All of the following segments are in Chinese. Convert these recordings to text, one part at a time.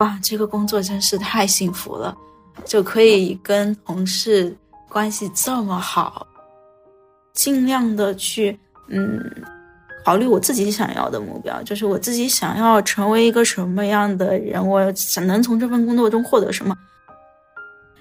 哇，这个工作真是太幸福了，就可以跟同事关系这么好，尽量的去嗯考虑我自己想要的目标，就是我自己想要成为一个什么样的人，我想能从这份工作中获得什么。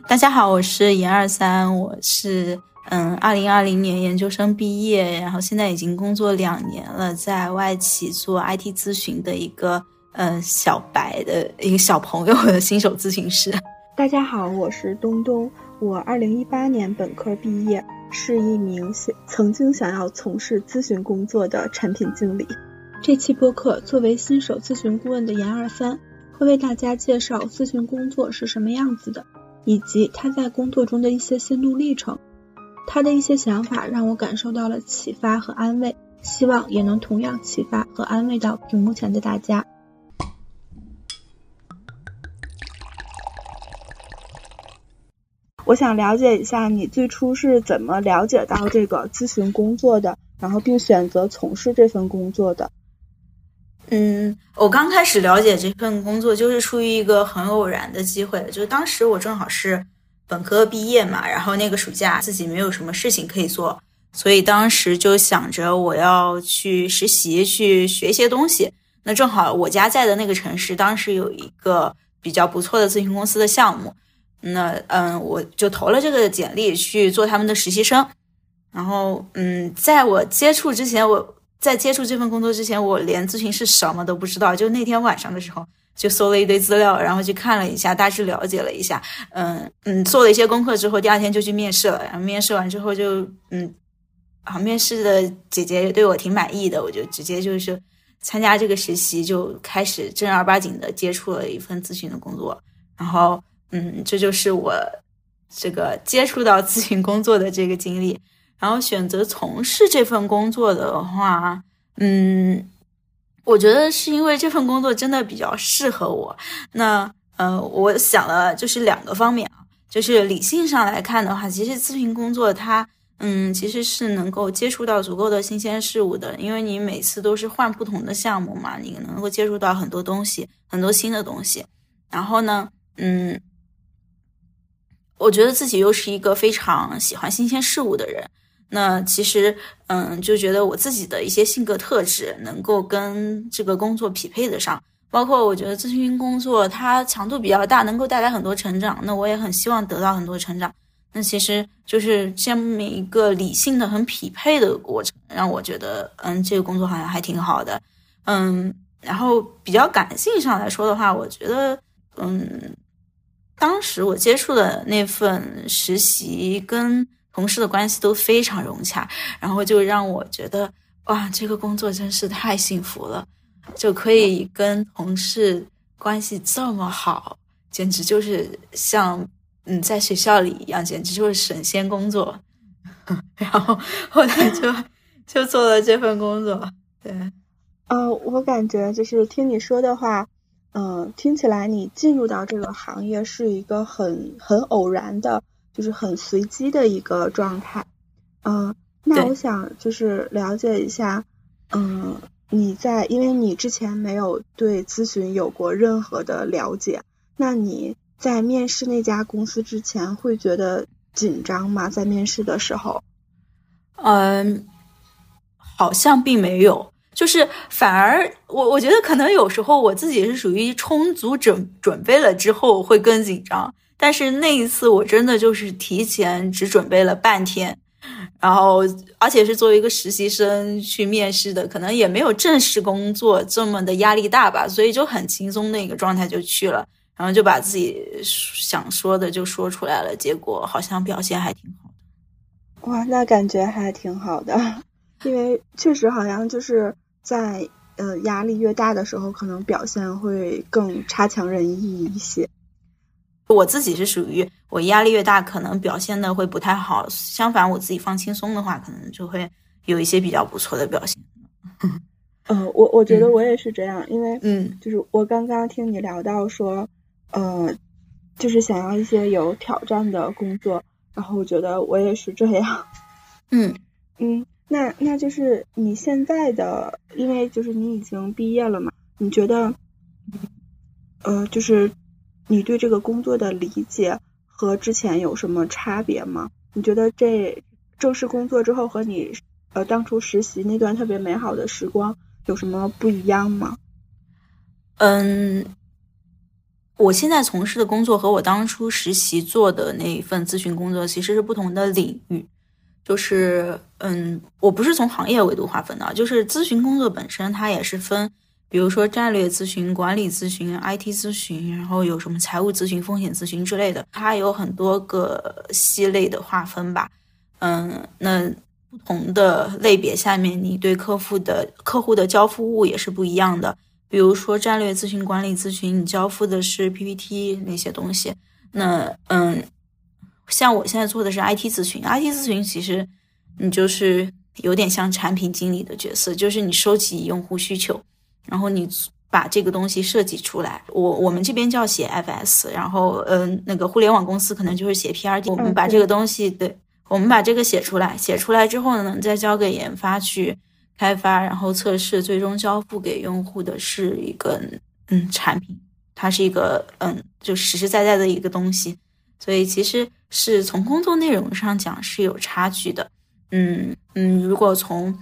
大家好，我是严二三，我是嗯二零二零年研究生毕业，然后现在已经工作两年了，在外企做 IT 咨询的一个。嗯，小白的一个小朋友的新手咨询师。大家好，我是东东，我二零一八年本科毕业，是一名曾经想要从事咨询工作的产品经理。这期播客作为新手咨询顾问的严二三，会为大家介绍咨询工作是什么样子的，以及他在工作中的一些心路历程。他的一些想法让我感受到了启发和安慰，希望也能同样启发和安慰到屏幕前的大家。我想了解一下你最初是怎么了解到这个咨询工作的，然后并选择从事这份工作的。嗯，我刚开始了解这份工作就是出于一个很偶然的机会，就是当时我正好是本科毕业嘛，然后那个暑假自己没有什么事情可以做，所以当时就想着我要去实习，去学一些东西。那正好我家在的那个城市当时有一个比较不错的咨询公司的项目。那嗯，我就投了这个简历去做他们的实习生，然后嗯，在我接触之前，我在接触这份工作之前，我连咨询是什么都不知道。就那天晚上的时候，就搜了一堆资料，然后去看了一下，大致了解了一下，嗯嗯，做了一些功课之后，第二天就去面试了。然后面试完之后，就嗯，啊，面试的姐姐也对我挺满意的，我就直接就是参加这个实习，就开始正儿八经的接触了一份咨询的工作，然后。嗯，这就是我这个接触到咨询工作的这个经历。然后选择从事这份工作的话，嗯，我觉得是因为这份工作真的比较适合我。那呃，我想了就是两个方面啊，就是理性上来看的话，其实咨询工作它嗯其实是能够接触到足够的新鲜事物的，因为你每次都是换不同的项目嘛，你能够接触到很多东西，很多新的东西。然后呢，嗯。我觉得自己又是一个非常喜欢新鲜事物的人，那其实，嗯，就觉得我自己的一些性格特质能够跟这个工作匹配得上。包括我觉得咨询工作它强度比较大，能够带来很多成长，那我也很希望得到很多成长。那其实就是这么一个理性的、很匹配的过程，让我觉得，嗯，这个工作好像还挺好的。嗯，然后比较感性上来说的话，我觉得，嗯。当时我接触的那份实习跟同事的关系都非常融洽，然后就让我觉得哇，这个工作真是太幸福了，就可以跟同事关系这么好，简直就是像嗯在学校里一样，简直就是神仙工作。然后后来就就做了这份工作。对，呃，我感觉就是听你说的话。嗯，听起来你进入到这个行业是一个很很偶然的，就是很随机的一个状态。嗯，那我想就是了解一下，嗯，你在因为你之前没有对咨询有过任何的了解，那你在面试那家公司之前会觉得紧张吗？在面试的时候？嗯，好像并没有。就是反而我我觉得可能有时候我自己是属于充足准准备了之后会更紧张，但是那一次我真的就是提前只准备了半天，然后而且是作为一个实习生去面试的，可能也没有正式工作这么的压力大吧，所以就很轻松的一个状态就去了，然后就把自己想说的就说出来了，结果好像表现还挺好的。哇，那感觉还挺好的。因为确实好像就是在呃压力越大的时候，可能表现会更差强人意一些。我自己是属于我压力越大，可能表现的会不太好。相反，我自己放轻松的话，可能就会有一些比较不错的表现。嗯，我我觉得我也是这样，因为嗯，就是我刚刚听你聊到说，呃，就是想要一些有挑战的工作，然后我觉得我也是这样。嗯嗯。那那就是你现在的，因为就是你已经毕业了嘛？你觉得呃，就是你对这个工作的理解和之前有什么差别吗？你觉得这正式工作之后和你呃当初实习那段特别美好的时光有什么不一样吗？嗯，我现在从事的工作和我当初实习做的那一份咨询工作其实是不同的领域。就是，嗯，我不是从行业维度划分的，就是咨询工作本身它也是分，比如说战略咨询、管理咨询、IT 咨询，然后有什么财务咨询、风险咨询之类的，它有很多个系类的划分吧。嗯，那不同的类别下面，你对客户的客户的交付物也是不一样的。比如说战略咨询、管理咨询，你交付的是 PPT 那些东西。那嗯，像我现在做的是 IT 咨询，IT 咨询其实你就是有点像产品经理的角色，就是你收集用户需求，然后你把这个东西设计出来。我我们这边叫写 FS，然后嗯，那个互联网公司可能就是写 PRD。我们把这个东西，对，我们把这个写出来，写出来之后呢，再交给研发去。开发，然后测试，最终交付给用户的是一个嗯产品，它是一个嗯就实实在在的一个东西，所以其实是从工作内容上讲是有差距的，嗯嗯，如果从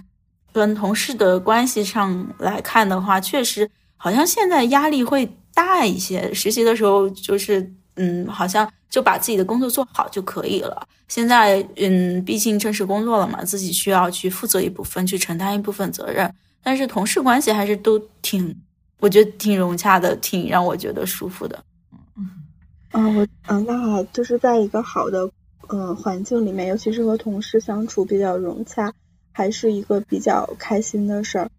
跟同事的关系上来看的话，确实好像现在压力会大一些，实习的时候就是嗯好像。就把自己的工作做好就可以了。现在，嗯，毕竟正式工作了嘛，自己需要去负责一部分，去承担一部分责任。但是同事关系还是都挺，我觉得挺融洽的，挺让我觉得舒服的。嗯，嗯，我，嗯，那就是在一个好的，嗯，环境里面，尤其是和同事相处比较融洽，还是一个比较开心的事儿。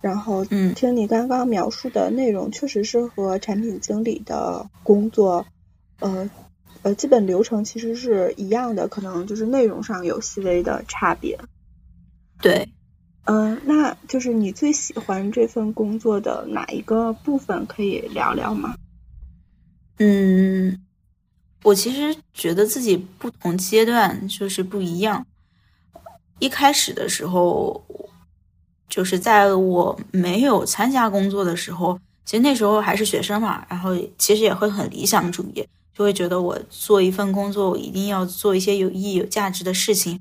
然后，嗯，听你刚刚描述的内容，确实是和产品经理的工作，呃。呃，基本流程其实是一样的，可能就是内容上有细微的差别。对，嗯，那就是你最喜欢这份工作的哪一个部分？可以聊聊吗？嗯，我其实觉得自己不同阶段就是不一样。一开始的时候，就是在我没有参加工作的时候，其实那时候还是学生嘛，然后其实也会很理想主义。就会觉得我做一份工作，我一定要做一些有意义、有价值的事情，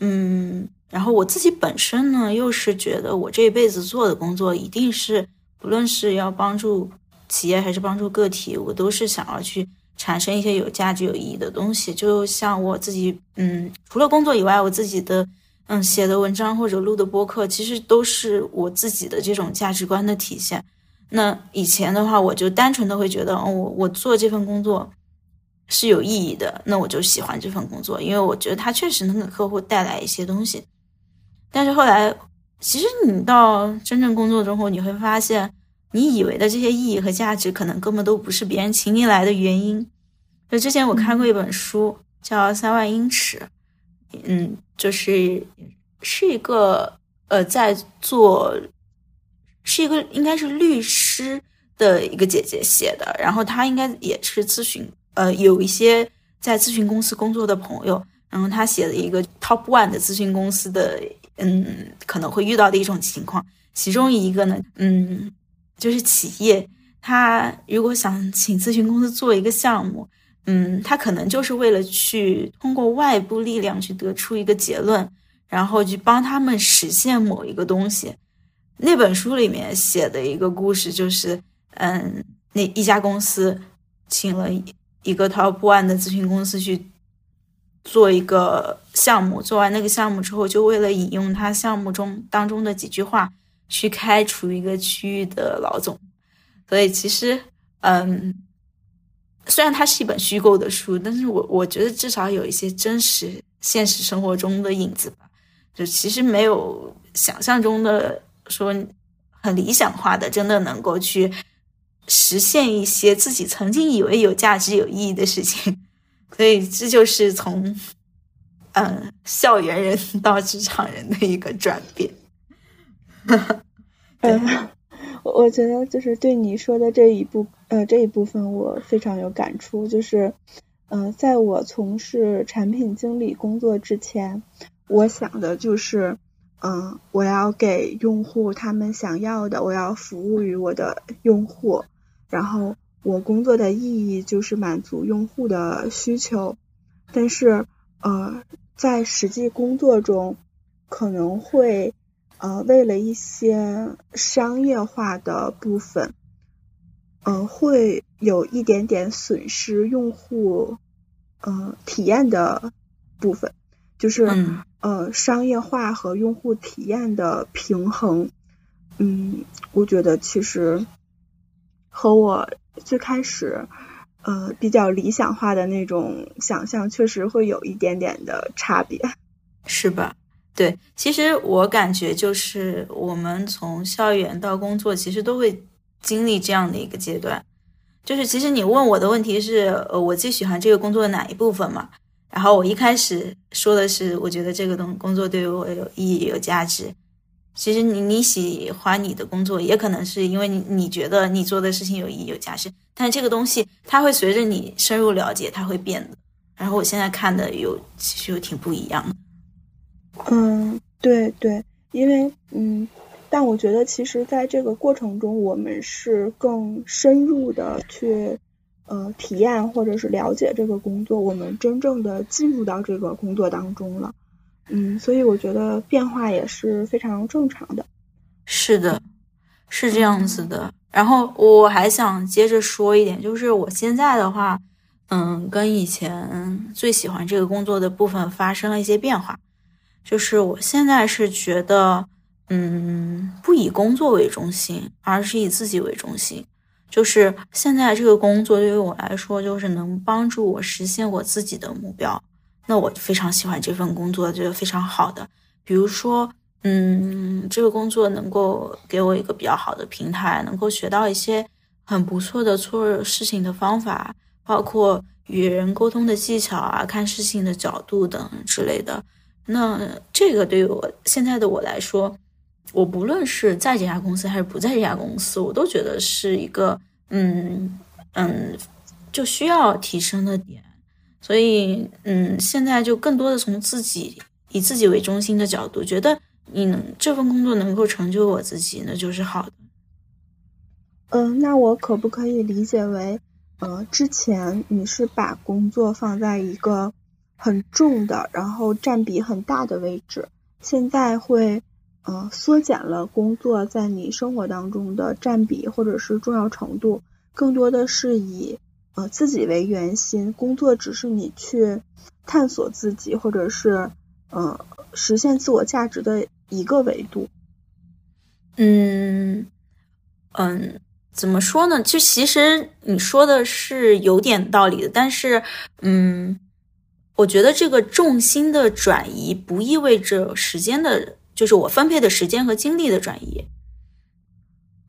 嗯，然后我自己本身呢，又是觉得我这一辈子做的工作，一定是不论是要帮助企业还是帮助个体，我都是想要去产生一些有价值、有意义的东西。就像我自己，嗯，除了工作以外，我自己的，嗯，写的文章或者录的播客，其实都是我自己的这种价值观的体现。那以前的话，我就单纯的会觉得，哦，我我做这份工作。是有意义的，那我就喜欢这份工作，因为我觉得它确实能给客户带来一些东西。但是后来，其实你到真正工作之后，你会发现，你以为的这些意义和价值，可能根本都不是别人请你来的原因。就之前我看过一本书，叫《三万英尺》，嗯，就是是一个呃，在做，是一个应该是律师的一个姐姐写的，然后她应该也是咨询。呃，有一些在咨询公司工作的朋友，然后她写了一个 top one 的咨询公司的，嗯，可能会遇到的一种情况。其中一个呢，嗯，就是企业，他如果想请咨询公司做一个项目，嗯，他可能就是为了去通过外部力量去得出一个结论，然后去帮他们实现某一个东西。那本书里面写的一个故事就是，嗯，那一家公司请了。一个 top one 的咨询公司去做一个项目，做完那个项目之后，就为了引用他项目中当中的几句话，去开除一个区域的老总。所以其实，嗯，虽然它是一本虚构的书，但是我我觉得至少有一些真实现实生活中的影子吧。就其实没有想象中的说很理想化的，真的能够去。实现一些自己曾经以为有价值、有意义的事情，所以这就是从，嗯，校园人到职场人的一个转变。哈哈嗯，我我觉得就是对你说的这一部呃这一部分我非常有感触，就是嗯，在我从事产品经理工作之前，我想的就是嗯，我要给用户他们想要的，我要服务于我的用户。然后我工作的意义就是满足用户的需求，但是呃，在实际工作中可能会呃为了一些商业化的部分，嗯，会有一点点损失用户呃体验的部分，就是呃商业化和用户体验的平衡，嗯，我觉得其实和我。最开始，呃，比较理想化的那种想象，确实会有一点点的差别，是吧？对，其实我感觉就是我们从校园到工作，其实都会经历这样的一个阶段。就是其实你问我的问题是，呃，我最喜欢这个工作的哪一部分嘛？然后我一开始说的是，我觉得这个东工作对于我有意义、有价值。其实你你喜欢你的工作，也可能是因为你你觉得你做的事情有意义有价值。但是这个东西它会随着你深入了解，它会变的。然后我现在看的有其实又挺不一样的。嗯，对对，因为嗯，但我觉得其实在这个过程中，我们是更深入的去呃体验或者是了解这个工作，我们真正的进入到这个工作当中了。嗯，所以我觉得变化也是非常正常的。是的，是这样子的。然后我还想接着说一点，就是我现在的话，嗯，跟以前最喜欢这个工作的部分发生了一些变化。就是我现在是觉得，嗯，不以工作为中心，而是以自己为中心。就是现在这个工作对于我来说，就是能帮助我实现我自己的目标。那我非常喜欢这份工作，觉得非常好的。比如说，嗯，这个工作能够给我一个比较好的平台，能够学到一些很不错的做事情的方法，包括与人沟通的技巧啊，看事情的角度等之类的。那这个对于我现在的我来说，我不论是在这家公司还是不在这家公司，我都觉得是一个嗯嗯就需要提升的点。所以，嗯，现在就更多的从自己以自己为中心的角度，觉得你能这份工作能够成就我自己，那就是好的。嗯，那我可不可以理解为，呃，之前你是把工作放在一个很重的，然后占比很大的位置，现在会，呃，缩减了工作在你生活当中的占比或者是重要程度，更多的是以。呃，自己为圆心，工作只是你去探索自己，或者是呃实现自我价值的一个维度。嗯嗯，怎么说呢？就其实你说的是有点道理的，但是嗯，我觉得这个重心的转移不意味着时间的，就是我分配的时间和精力的转移。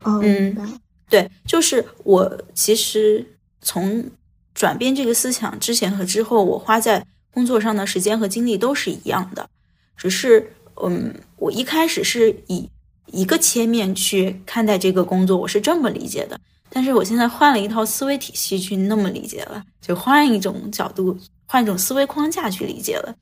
嗯，对，就是我其实。从转变这个思想之前和之后，我花在工作上的时间和精力都是一样的，只是嗯，我一开始是以一个切面去看待这个工作，我是这么理解的。但是我现在换了一套思维体系去那么理解了，就换一种角度，换一种思维框架去理解了。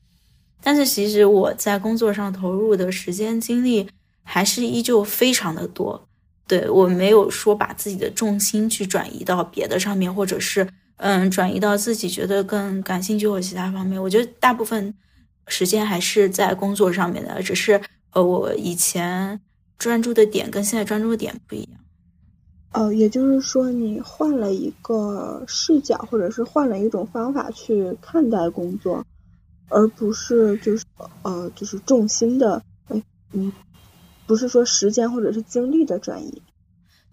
但是其实我在工作上投入的时间精力还是依旧非常的多。对我没有说把自己的重心去转移到别的上面，或者是嗯转移到自己觉得更感兴趣或其他方面。我觉得大部分时间还是在工作上面的，只是呃我以前专注的点跟现在专注的点不一样。呃，也就是说你换了一个视角，或者是换了一种方法去看待工作，而不是就是呃就是重心的哎嗯。不是说时间或者是精力的转移，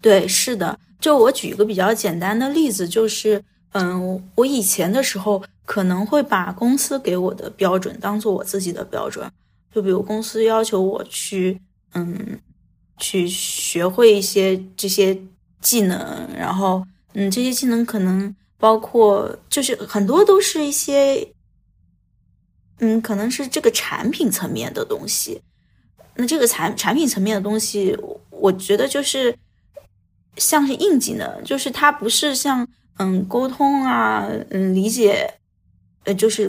对，是的。就我举一个比较简单的例子，就是，嗯，我以前的时候可能会把公司给我的标准当做我自己的标准，就比如公司要求我去，嗯，去学会一些这些技能，然后，嗯，这些技能可能包括，就是很多都是一些，嗯，可能是这个产品层面的东西。那这个产产品层面的东西，我觉得就是像是硬技能，就是它不是像嗯沟通啊，嗯理解，呃就是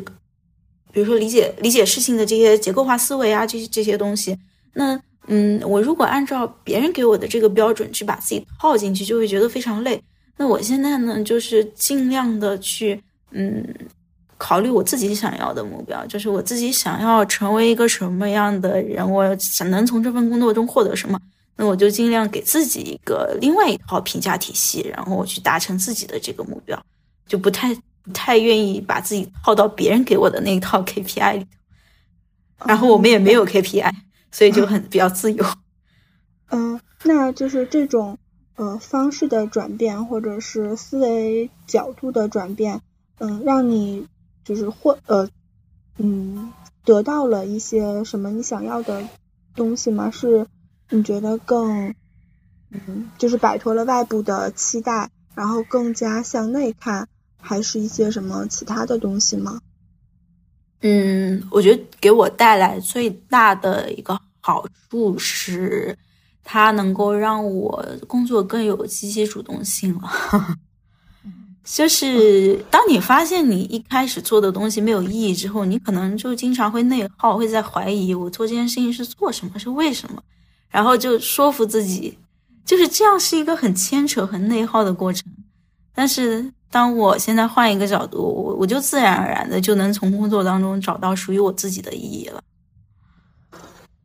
比如说理解理解事情的这些结构化思维啊，这些这些东西。那嗯，我如果按照别人给我的这个标准去把自己套进去，就会觉得非常累。那我现在呢，就是尽量的去，嗯，考虑我自己想要的目标，就是我自己想要成为一个什么样的人，我想能从这份工作中获得什么，那我就尽量给自己一个另外一套评价体系，然后我去达成自己的这个目标，就不太不太愿意把自己套到别人给我的那一套 KPI 里头，然后我们也没有 KPI，所以就很比较自由。嗯，那就是这种。呃，方式的转变，或者是思维角度的转变，嗯，让你就是获呃，嗯，得到了一些什么你想要的东西吗？是你觉得更，嗯，就是摆脱了外部的期待，然后更加向内看，还是一些什么其他的东西吗？嗯，我觉得给我带来最大的一个好处是。它能够让我工作更有积极主动性了，就是当你发现你一开始做的东西没有意义之后，你可能就经常会内耗，会在怀疑我做这件事情是做什么，是为什么，然后就说服自己，就是这样是一个很牵扯、很内耗的过程。但是当我现在换一个角度，我我就自然而然的就能从工作当中找到属于我自己的意义了。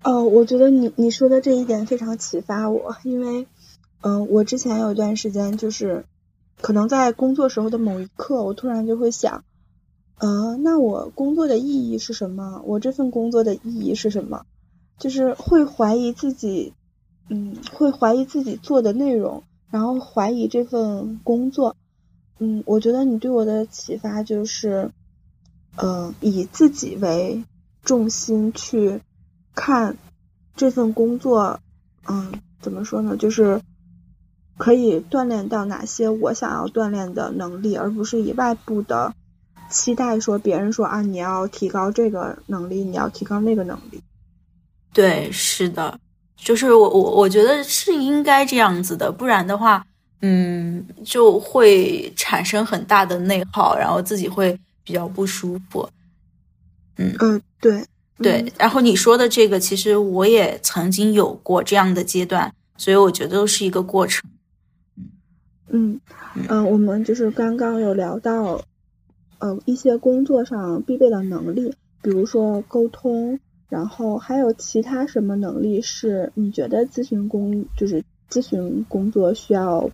哦，我觉得你你说的这一点非常启发我，因为，嗯，我之前有一段时间就是，可能在工作时候的某一刻，我突然就会想，嗯，那我工作的意义是什么？我这份工作的意义是什么？就是会怀疑自己，嗯，会怀疑自己做的内容，然后怀疑这份工作。嗯，我觉得你对我的启发就是，嗯，以自己为重心去。看这份工作，嗯，怎么说呢？就是可以锻炼到哪些我想要锻炼的能力，而不是以外部的期待说别人说啊，你要提高这个能力，你要提高那个能力。对，是的，就是我我我觉得是应该这样子的，不然的话，嗯，就会产生很大的内耗，然后自己会比较不舒服。嗯嗯，对。对，然后你说的这个，其实我也曾经有过这样的阶段，所以我觉得都是一个过程。嗯嗯我们就是刚刚有聊到，呃，一些工作上必备的能力，比如说沟通，然后还有其他什么能力是你觉得咨询工就是咨询工作需要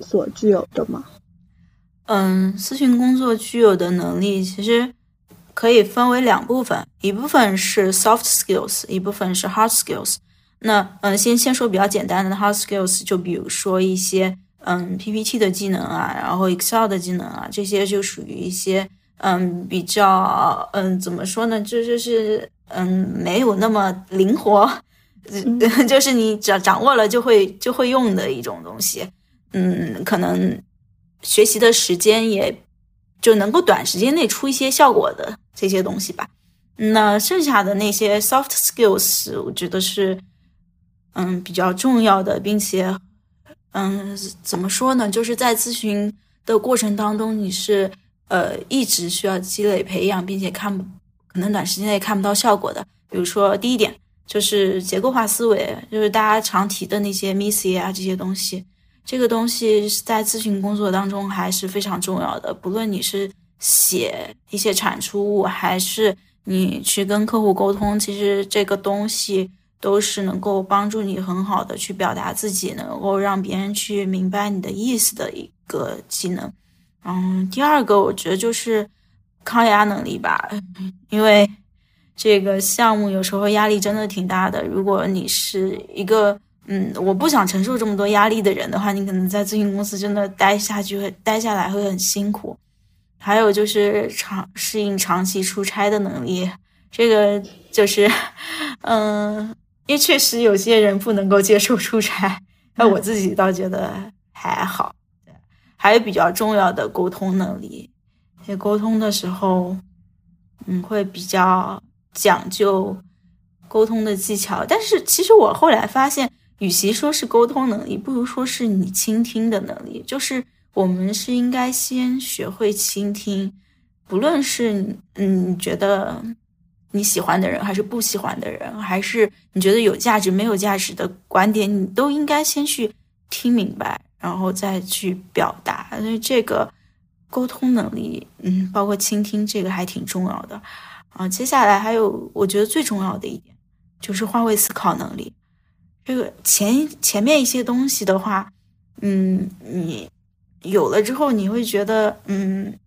所具有的吗？嗯，咨询工作具有的能力其实。可以分为两部分，一部分是 soft skills，一部分是 hard skills。那嗯，先先说比较简单的 hard skills，就比如说一些嗯 PPT 的技能啊，然后 Excel 的技能啊，这些就属于一些嗯比较嗯怎么说呢，就就是嗯没有那么灵活，就是你掌掌握了就会就会用的一种东西。嗯，可能学习的时间也就能够短时间内出一些效果的。这些东西吧，那剩下的那些 soft skills，我觉得是，嗯，比较重要的，并且，嗯，怎么说呢？就是在咨询的过程当中，你是呃一直需要积累培养，并且看可能短时间内看不到效果的。比如说，第一点就是结构化思维，就是大家常提的那些 miss 啊这些东西，这个东西在咨询工作当中还是非常重要的，不论你是。写一些产出物，还是你去跟客户沟通，其实这个东西都是能够帮助你很好的去表达自己，能够让别人去明白你的意思的一个技能。嗯，第二个我觉得就是抗压能力吧，因为这个项目有时候压力真的挺大的。如果你是一个嗯，我不想承受这么多压力的人的话，你可能在咨询公司真的待下去会待下来会很辛苦。还有就是长适应长期出差的能力，这个就是，嗯，因为确实有些人不能够接受出差，那我自己倒觉得还好。还有比较重要的沟通能力，在沟通的时候，嗯，会比较讲究沟通的技巧。但是其实我后来发现，与其说是沟通能力，不如说是你倾听的能力，就是。我们是应该先学会倾听，不论是嗯你觉得你喜欢的人，还是不喜欢的人，还是你觉得有价值没有价值的观点，你都应该先去听明白，然后再去表达。所以这个沟通能力，嗯，包括倾听，这个还挺重要的啊。接下来还有，我觉得最重要的一点就是换位思考能力。这个前前面一些东西的话，嗯，你有了之后，你会觉得，嗯，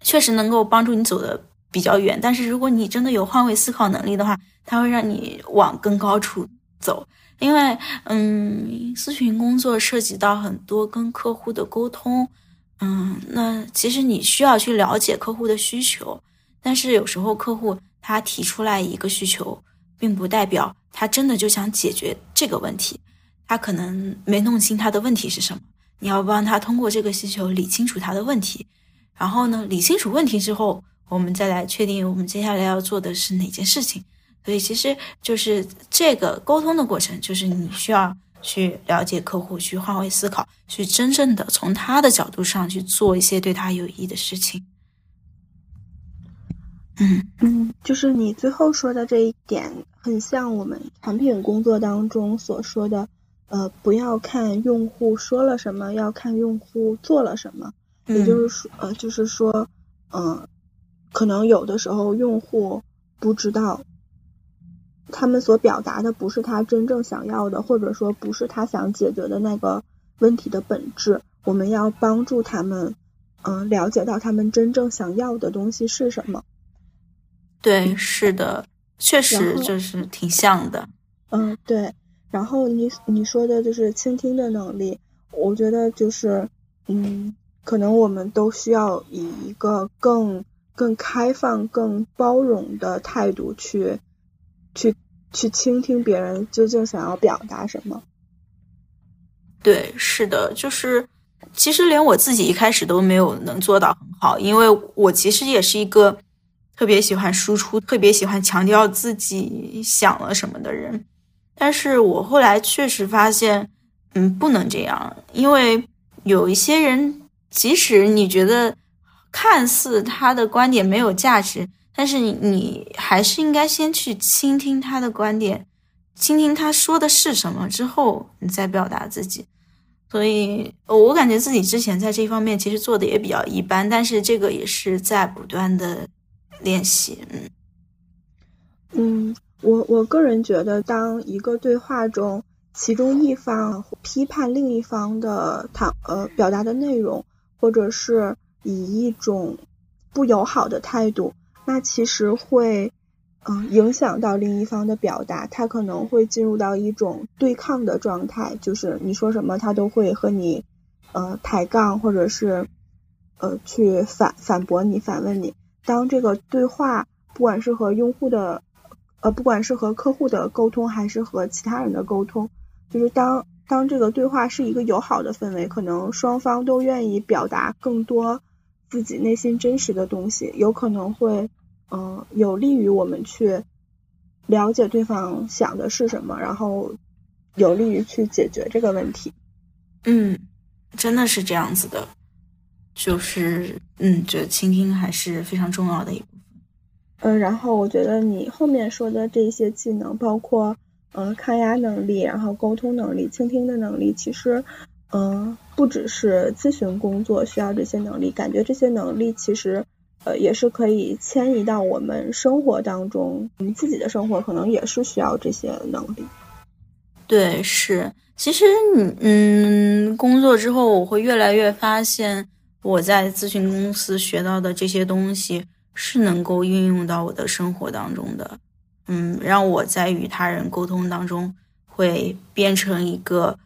确实能够帮助你走的比较远。但是如果你真的有换位思考能力的话，它会让你往更高处走。因为，嗯，咨询工作涉及到很多跟客户的沟通，嗯，那其实你需要去了解客户的需求。但是有时候客户他提出来一个需求。并不代表他真的就想解决这个问题，他可能没弄清他的问题是什么。你要帮他通过这个需求理清楚他的问题，然后呢，理清楚问题之后，我们再来确定我们接下来要做的是哪件事情。所以其实就是这个沟通的过程，就是你需要去了解客户，去换位思考，去真正的从他的角度上去做一些对他有益的事情。嗯嗯，就是你最后说的这一点，很像我们产品工作当中所说的，呃，不要看用户说了什么，要看用户做了什么。也就是说，呃，就是说，嗯，可能有的时候用户不知道，他们所表达的不是他真正想要的，或者说不是他想解决的那个问题的本质。我们要帮助他们，嗯，了解到他们真正想要的东西是什么。对，是的，确实就是挺像的。嗯，对。然后你你说的就是倾听的能力，我觉得就是，嗯，可能我们都需要以一个更更开放、更包容的态度去去去倾听别人究竟想要表达什么。对，是的，就是其实连我自己一开始都没有能做到很好，因为我其实也是一个。特别喜欢输出，特别喜欢强调自己想了什么的人，但是我后来确实发现，嗯，不能这样，因为有一些人，即使你觉得看似他的观点没有价值，但是你你还是应该先去倾听他的观点，倾听他说的是什么之后，你再表达自己。所以，我感觉自己之前在这方面其实做的也比较一般，但是这个也是在不断的。练习，嗯，嗯，我我个人觉得，当一个对话中，其中一方批判另一方的谈呃表达的内容，或者是以一种不友好的态度，那其实会嗯影响到另一方的表达，他可能会进入到一种对抗的状态，就是你说什么，他都会和你呃抬杠，或者是呃去反反驳你，反问你。当这个对话，不管是和用户的，呃，不管是和客户的沟通，还是和其他人的沟通，就是当当这个对话是一个友好的氛围，可能双方都愿意表达更多自己内心真实的东西，有可能会，嗯，有利于我们去了解对方想的是什么，然后有利于去解决这个问题。嗯，真的是这样子的。就是，嗯，觉得倾听还是非常重要的一部分。嗯，然后我觉得你后面说的这些技能，包括，嗯，抗压能力，然后沟通能力，倾听的能力，其实，嗯，不只是咨询工作需要这些能力，感觉这些能力其实，呃，也是可以迁移到我们生活当中，我们自己的生活可能也是需要这些能力。对，是，其实你，嗯，工作之后，我会越来越发现。我在咨询公司学到的这些东西是能够运用到我的生活当中的，嗯，让我在与他人沟通当中会变成一个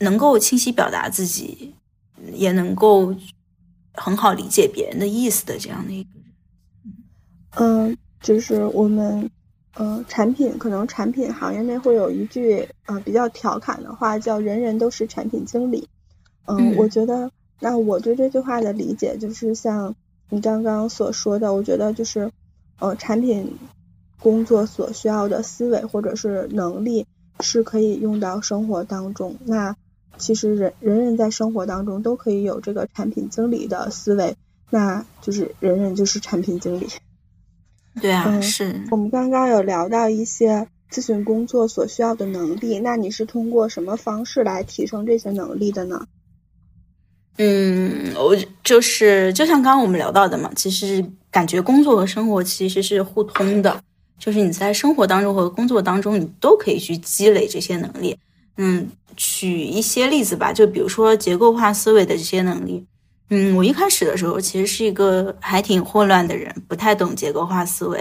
能够清晰表达自己，也能够很好理解别人的意思的这样的一个人。嗯，就是我们，呃，产品可能产品行业内会有一句呃比较调侃的话，叫“人人都是产品经理”。嗯，我觉得。那我对这句话的理解就是像你刚刚所说的，我觉得就是，呃，产品工作所需要的思维或者是能力是可以用到生活当中。那其实人人人在生活当中都可以有这个产品经理的思维，那就是人人就是产品经理。对啊，是。我们刚刚有聊到一些咨询工作所需要的能力，那你是通过什么方式来提升这些能力的呢？嗯，我就是就像刚刚我们聊到的嘛，其实感觉工作和生活其实是互通的，就是你在生活当中和工作当中，你都可以去积累这些能力。嗯，举一些例子吧，就比如说结构化思维的这些能力。嗯，我一开始的时候其实是一个还挺混乱的人，不太懂结构化思维，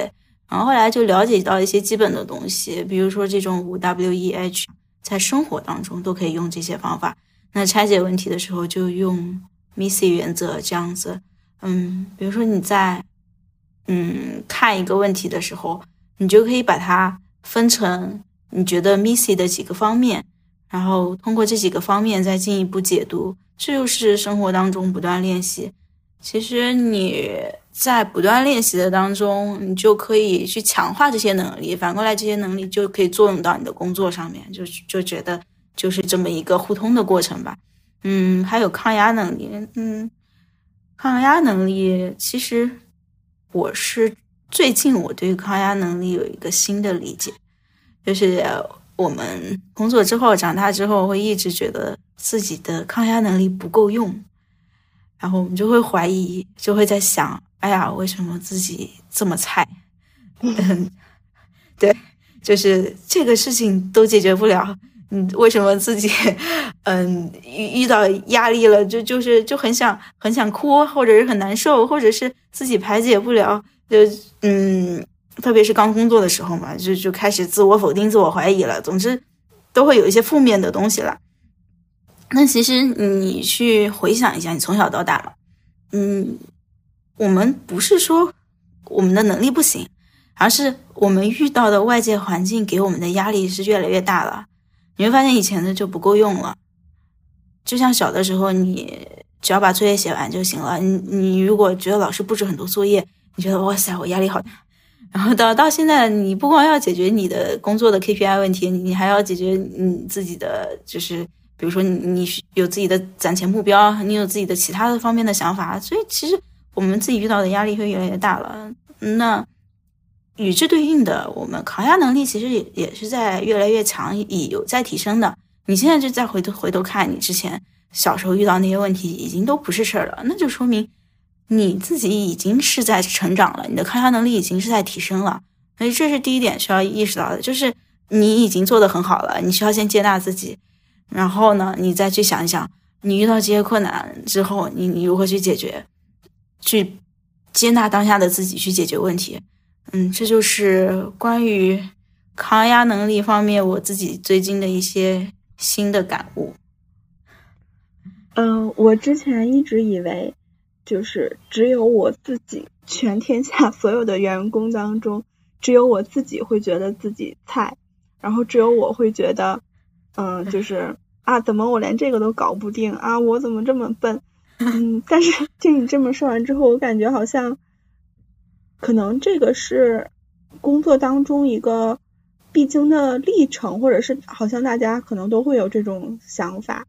然后后来就了解到一些基本的东西，比如说这种五 W E H，在生活当中都可以用这些方法。那拆解问题的时候就用 Missy 原则这样子，嗯，比如说你在嗯看一个问题的时候，你就可以把它分成你觉得 MISI 的几个方面，然后通过这几个方面再进一步解读，这就是生活当中不断练习。其实你在不断练习的当中，你就可以去强化这些能力，反过来这些能力就可以作用到你的工作上面，就就觉得。就是这么一个互通的过程吧，嗯，还有抗压能力，嗯，抗压能力，其实我是最近我对抗压能力有一个新的理解，就是我们工作之后长大之后会一直觉得自己的抗压能力不够用，然后我们就会怀疑，就会在想，哎呀，为什么自己这么菜？嗯，对，就是这个事情都解决不了。嗯，为什么自己，嗯，遇遇到压力了，就就是就很想很想哭，或者是很难受，或者是自己排解不了，就嗯，特别是刚工作的时候嘛，就就开始自我否定、自我怀疑了。总之，都会有一些负面的东西了。那其实你去回想一下，你从小到大嘛，嗯，我们不是说我们的能力不行，而是我们遇到的外界环境给我们的压力是越来越大了。你会发现以前的就不够用了，就像小的时候，你只要把作业写完就行了。你你如果觉得老师布置很多作业，你觉得哇塞，我压力好大。然后到到现在，你不光要解决你的工作的 KPI 问题，你还要解决你自己的，就是比如说你你有自己的攒钱目标，你有自己的其他的方面的想法。所以其实我们自己遇到的压力会越来越大了。那。与之对应的，我们抗压能力其实也也是在越来越强，也有在提升的。你现在就再回头回头看你之前小时候遇到那些问题，已经都不是事儿了，那就说明你自己已经是在成长了，你的抗压能力已经是在提升了。所以这是第一点需要意识到的，就是你已经做得很好了，你需要先接纳自己，然后呢，你再去想一想，你遇到这些困难之后，你你如何去解决，去接纳当下的自己去解决问题。嗯，这就是关于抗压能力方面我自己最近的一些新的感悟。嗯，我之前一直以为，就是只有我自己，全天下 所有的员工当中，只有我自己会觉得自己菜，然后只有我会觉得，嗯，就是啊，怎么我连这个都搞不定啊，我怎么这么笨？嗯，但是 听你这么说完之后，我感觉好像。可能这个是工作当中一个必经的历程，或者是好像大家可能都会有这种想法。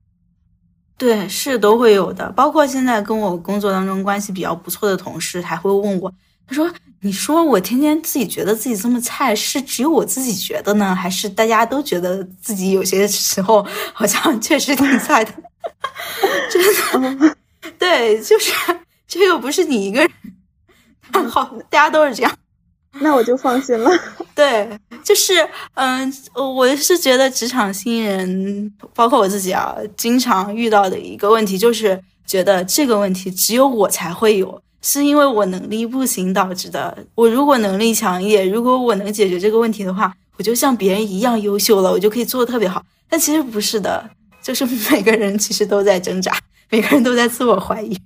对，是都会有的。包括现在跟我工作当中关系比较不错的同事，还会问我，他说：“你说我天天自己觉得自己这么菜，是只有我自己觉得呢，还是大家都觉得自己有些时候好像确实挺菜的？” 真的，对，就是这个不是你一个人。好，大家都是这样，那我就放心了。对，就是，嗯，我是觉得职场新人，包括我自己啊，经常遇到的一个问题，就是觉得这个问题只有我才会有，是因为我能力不行导致的。我如果能力强一点，如果我能解决这个问题的话，我就像别人一样优秀了，我就可以做的特别好。但其实不是的，就是 每个人其实都在挣扎，每个人都在自我怀疑。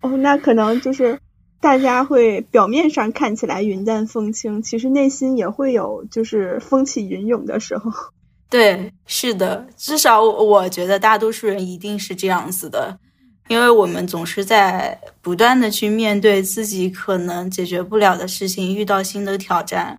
哦，那可能就是。大家会表面上看起来云淡风轻，其实内心也会有就是风起云涌的时候。对，是的，至少我觉得大多数人一定是这样子的，因为我们总是在不断的去面对自己可能解决不了的事情，遇到新的挑战，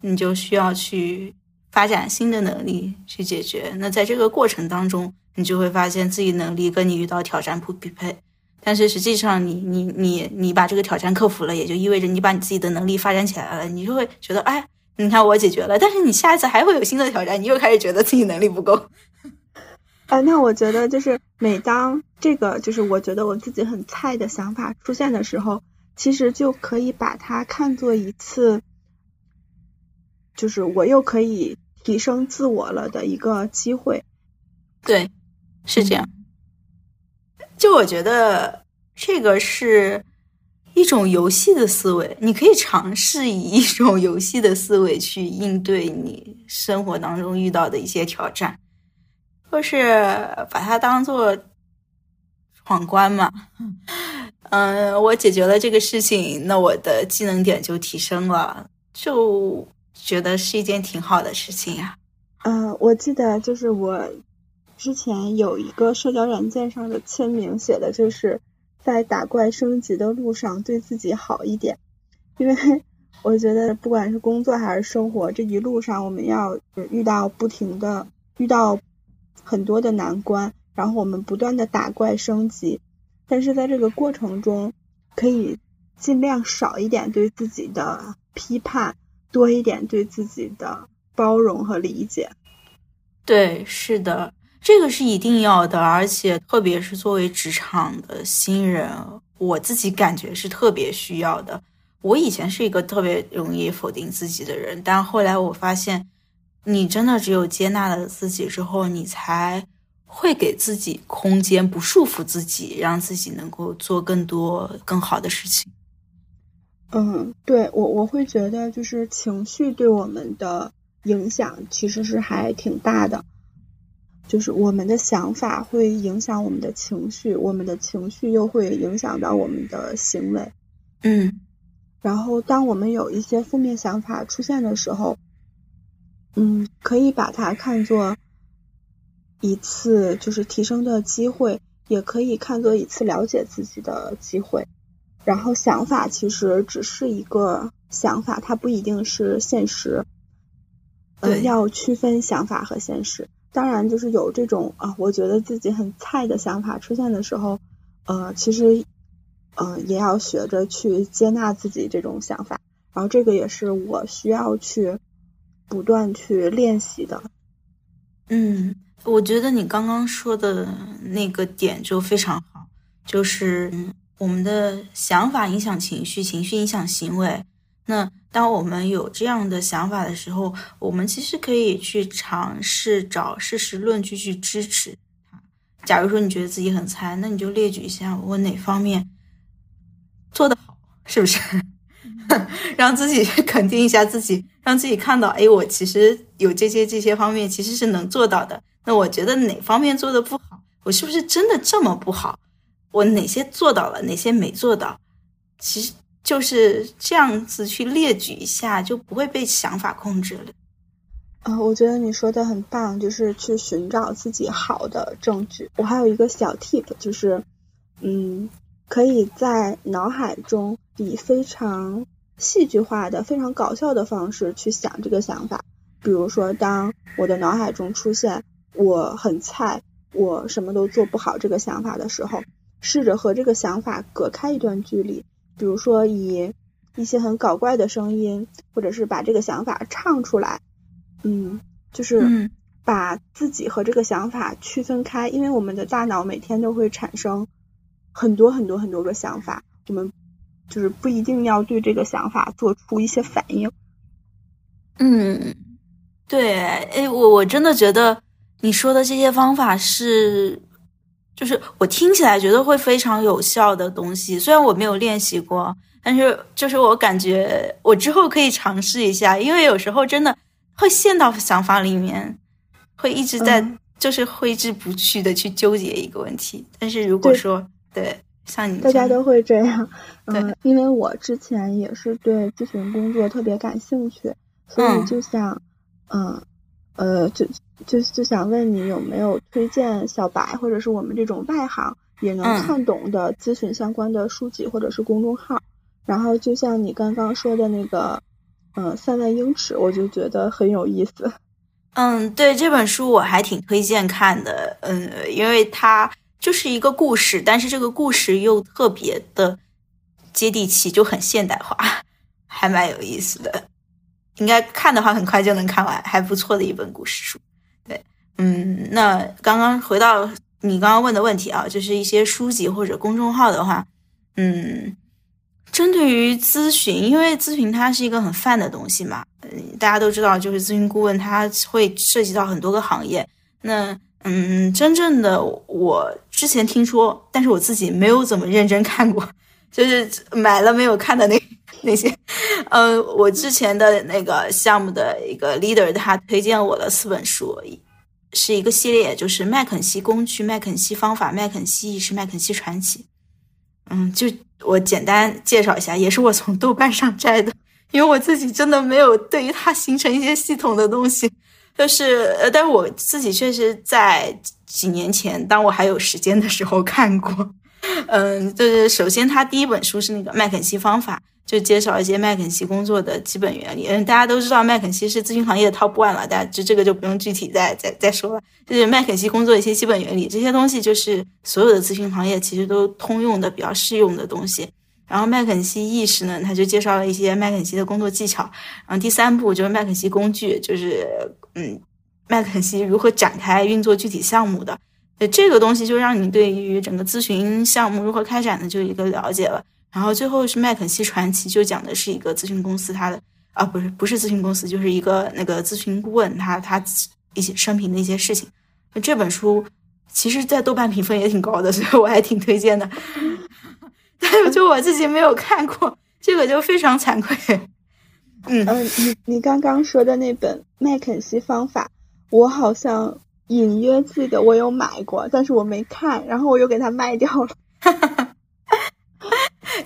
你就需要去发展新的能力去解决。那在这个过程当中，你就会发现自己能力跟你遇到挑战不匹配。但是实际上，你你你你把这个挑战克服了，也就意味着你把你自己的能力发展起来了，你就会觉得，哎，你看我解决了，但是你下一次还会有新的挑战，你又开始觉得自己能力不够。啊，那我觉得就是每当这个就是我觉得我自己很菜的想法出现的时候，其实就可以把它看作一次，就是我又可以提升自我了的一个机会。对，是这样。就我觉得这个是一种游戏的思维，你可以尝试以一种游戏的思维去应对你生活当中遇到的一些挑战，或是把它当做闯关嘛。嗯，我解决了这个事情，那我的技能点就提升了，就觉得是一件挺好的事情呀。嗯，我记得就是我。之前有一个社交软件上的签名写的就是在打怪升级的路上对自己好一点，因为我觉得不管是工作还是生活这一路上我们要遇到不停的遇到很多的难关，然后我们不断的打怪升级，但是在这个过程中可以尽量少一点对自己的批判，多一点对自己的包容和理解。对，是的。这个是一定要的，而且特别是作为职场的新人，我自己感觉是特别需要的。我以前是一个特别容易否定自己的人，但后来我发现，你真的只有接纳了自己之后，你才会给自己空间，不束缚自己，让自己能够做更多更好的事情。嗯，对我我会觉得，就是情绪对我们的影响其实是还挺大的。就是我们的想法会影响我们的情绪，我们的情绪又会影响到我们的行为。嗯，然后当我们有一些负面想法出现的时候，嗯，可以把它看作一次就是提升的机会，也可以看作一次了解自己的机会。然后想法其实只是一个想法，它不一定是现实。对，要区分想法和现实。当然，就是有这种啊，我觉得自己很菜的想法出现的时候，呃，其实，呃，也要学着去接纳自己这种想法。然后，这个也是我需要去不断去练习的。嗯，我觉得你刚刚说的那个点就非常好，就是我们的想法影响情绪，情绪影响行为。那当我们有这样的想法的时候，我们其实可以去尝试找事实论据去支持它。假如说你觉得自己很菜，那你就列举一下我哪方面做得好，是不是？让自己肯定一下自己，让自己看到，哎，我其实有这些这些方面其实是能做到的。那我觉得哪方面做的不好，我是不是真的这么不好？我哪些做到了，哪些没做到？其实。就是这样子去列举一下，就不会被想法控制了。啊，我觉得你说的很棒，就是去寻找自己好的证据。我还有一个小 tip，就是，嗯，可以在脑海中以非常戏剧化的、非常搞笑的方式去想这个想法。比如说，当我的脑海中出现我很菜、我什么都做不好这个想法的时候，试着和这个想法隔开一段距离。比如说，以一些很搞怪的声音，或者是把这个想法唱出来，嗯，就是把自己和这个想法区分开，因为我们的大脑每天都会产生很多很多很多个想法，我们就是不一定要对这个想法做出一些反应。嗯，对，哎，我我真的觉得你说的这些方法是。就是我听起来觉得会非常有效的东西，虽然我没有练习过，但是就是我感觉我之后可以尝试一下，因为有时候真的会陷到想法里面，会一直在就是挥之不去的去纠结一个问题。但是如果说对像你大家都会这样，嗯，因为我之前也是对咨询工作特别感兴趣，所以就想，嗯。呃，就就就想问你有没有推荐小白或者是我们这种外行也能看懂的咨询相关的书籍或者是公众号？然后就像你刚刚说的那个，嗯，三万英尺，我就觉得很有意思。嗯，对，这本书我还挺推荐看的。嗯，因为它就是一个故事，但是这个故事又特别的接地气，就很现代化，还蛮有意思的。应该看的话很快就能看完，还不错的一本故事书。对，嗯，那刚刚回到你刚刚问的问题啊，就是一些书籍或者公众号的话，嗯，针对于咨询，因为咨询它是一个很泛的东西嘛，嗯，大家都知道，就是咨询顾问他会涉及到很多个行业。那嗯，真正的我之前听说，但是我自己没有怎么认真看过，就是买了没有看的那 那些。呃，我之前的那个项目的一个 leader，他推荐我的四本书，是一个系列，就是麦肯锡工具、麦肯锡方法、麦肯锡意识、麦肯锡传奇。嗯，就我简单介绍一下，也是我从豆瓣上摘的，因为我自己真的没有对于它形成一些系统的东西。就是，呃，但我自己确实在几年前，当我还有时间的时候看过。嗯，就是首先，他第一本书是那个麦肯锡方法，就介绍一些麦肯锡工作的基本原理。嗯，大家都知道麦肯锡是咨询行业的 top one 了，大家就这个就不用具体再再再说了。就是麦肯锡工作一些基本原理，这些东西就是所有的咨询行业其实都通用的、比较适用的东西。然后麦肯锡意识呢，他就介绍了一些麦肯锡的工作技巧。然后第三步就是麦肯锡工具，就是嗯，麦肯锡如何展开运作具体项目的。呃，这个东西就让你对于整个咨询项目如何开展的就一个了解了。然后最后是麦肯锡传奇，就讲的是一个咨询公司他的啊，不是不是咨询公司，就是一个那个咨询顾问他他一些生平的一些事情。这本书其实，在豆瓣评分也挺高的，所以我还挺推荐的。但是就我自己没有看过，这个就非常惭愧。嗯嗯，你你刚刚说的那本麦肯锡方法，我好像隐约记得我有买过，但是我没看，然后我又给它卖掉了。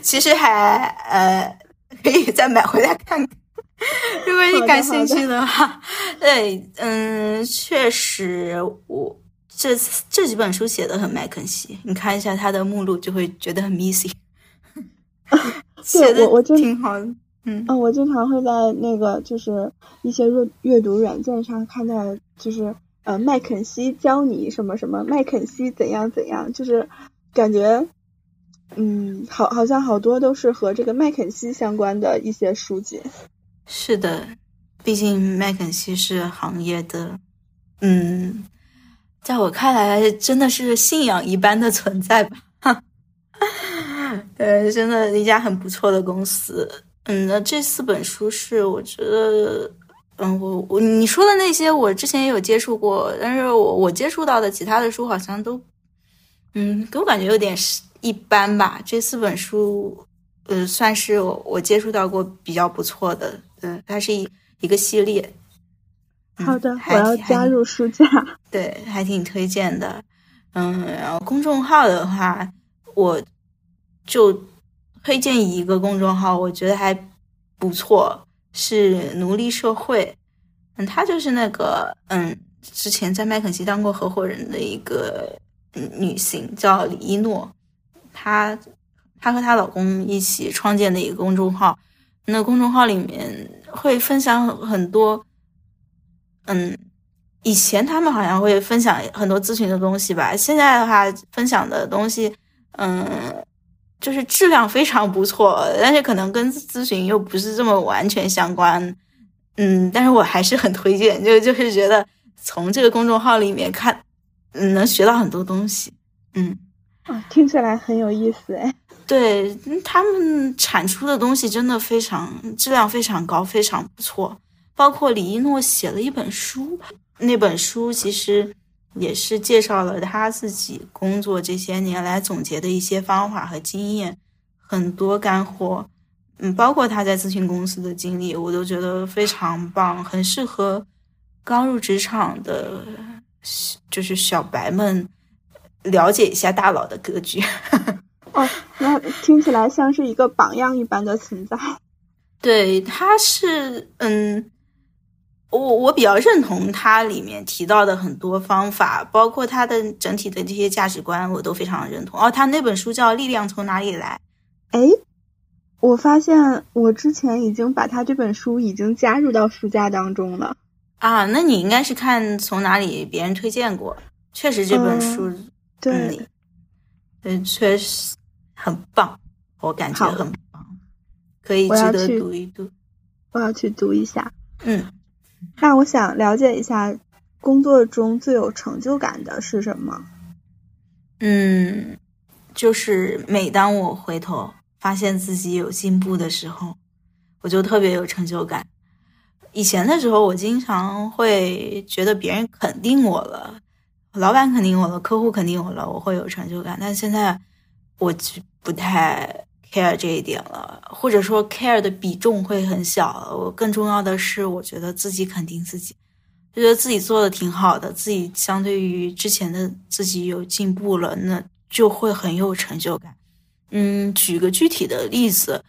其实还呃 可以再买回来看看，如果你感兴趣的话。对，嗯，确实我。这这几本书写的很麦肯锡，你看一下它的目录就会觉得很 missing。对，我我就挺好的，嗯嗯，我经常会在那个就是一些阅阅读软件上看到，就是呃麦肯锡教你什么什么，麦肯锡怎样怎样，就是感觉嗯好好像好多都是和这个麦肯锡相关的一些书籍。是的，毕竟麦肯锡是行业的，嗯。在我看来，真的是信仰一般的存在吧。对，真的一家很不错的公司。嗯，那这四本书是我觉得，嗯，我我你说的那些，我之前也有接触过，但是我我接触到的其他的书好像都，嗯，给我感觉有点一般吧。这四本书，呃，算是我我接触到过比较不错的。嗯，它是一一个系列。好的，我要加入书架。对，还挺推荐的。嗯，然后公众号的话，我就推荐一个公众号，我觉得还不错，是奴隶社会。嗯，他就是那个嗯，之前在麦肯锡当过合伙人的一个女性，叫李一诺。她她和她老公一起创建的一个公众号。那公众号里面会分享很多。嗯，以前他们好像会分享很多咨询的东西吧，现在的话分享的东西，嗯，就是质量非常不错，但是可能跟咨询又不是这么完全相关，嗯，但是我还是很推荐，就就是觉得从这个公众号里面看，嗯，能学到很多东西，嗯，啊，听起来很有意思哎，对他们产出的东西真的非常质量非常高，非常不错。包括李一诺写了一本书，那本书其实也是介绍了他自己工作这些年来总结的一些方法和经验，很多干货，嗯，包括他在咨询公司的经历，我都觉得非常棒，很适合刚入职场的，就是小白们了解一下大佬的格局。哦，那听起来像是一个榜样一般的存在。对，他是嗯。我我比较认同他里面提到的很多方法，包括他的整体的这些价值观，我都非常认同。哦，他那本书叫《力量从哪里来》。哎，我发现我之前已经把他这本书已经加入到书架当中了。啊，那你应该是看从哪里别人推荐过？确实这本书，对，嗯，确实很棒，我感觉很棒，可以值得读一读。我要去读一下。嗯，那我想了解一下，工作中最有成就感的是什么？嗯，就是每当我回头发现自己有进步的时候，我就特别有成就感。以前的时候，我经常会觉得别人肯定我了，老板肯定有了，客户肯定有了，我会有成就感。但现在我就不太 care 这一点了，或者说 care 的比重会很小。我更重要的是，我觉得自己肯定自己。就觉得自己做的挺好的，自己相对于之前的自己有进步了，那就会很有成就感。嗯，举个具体的例子，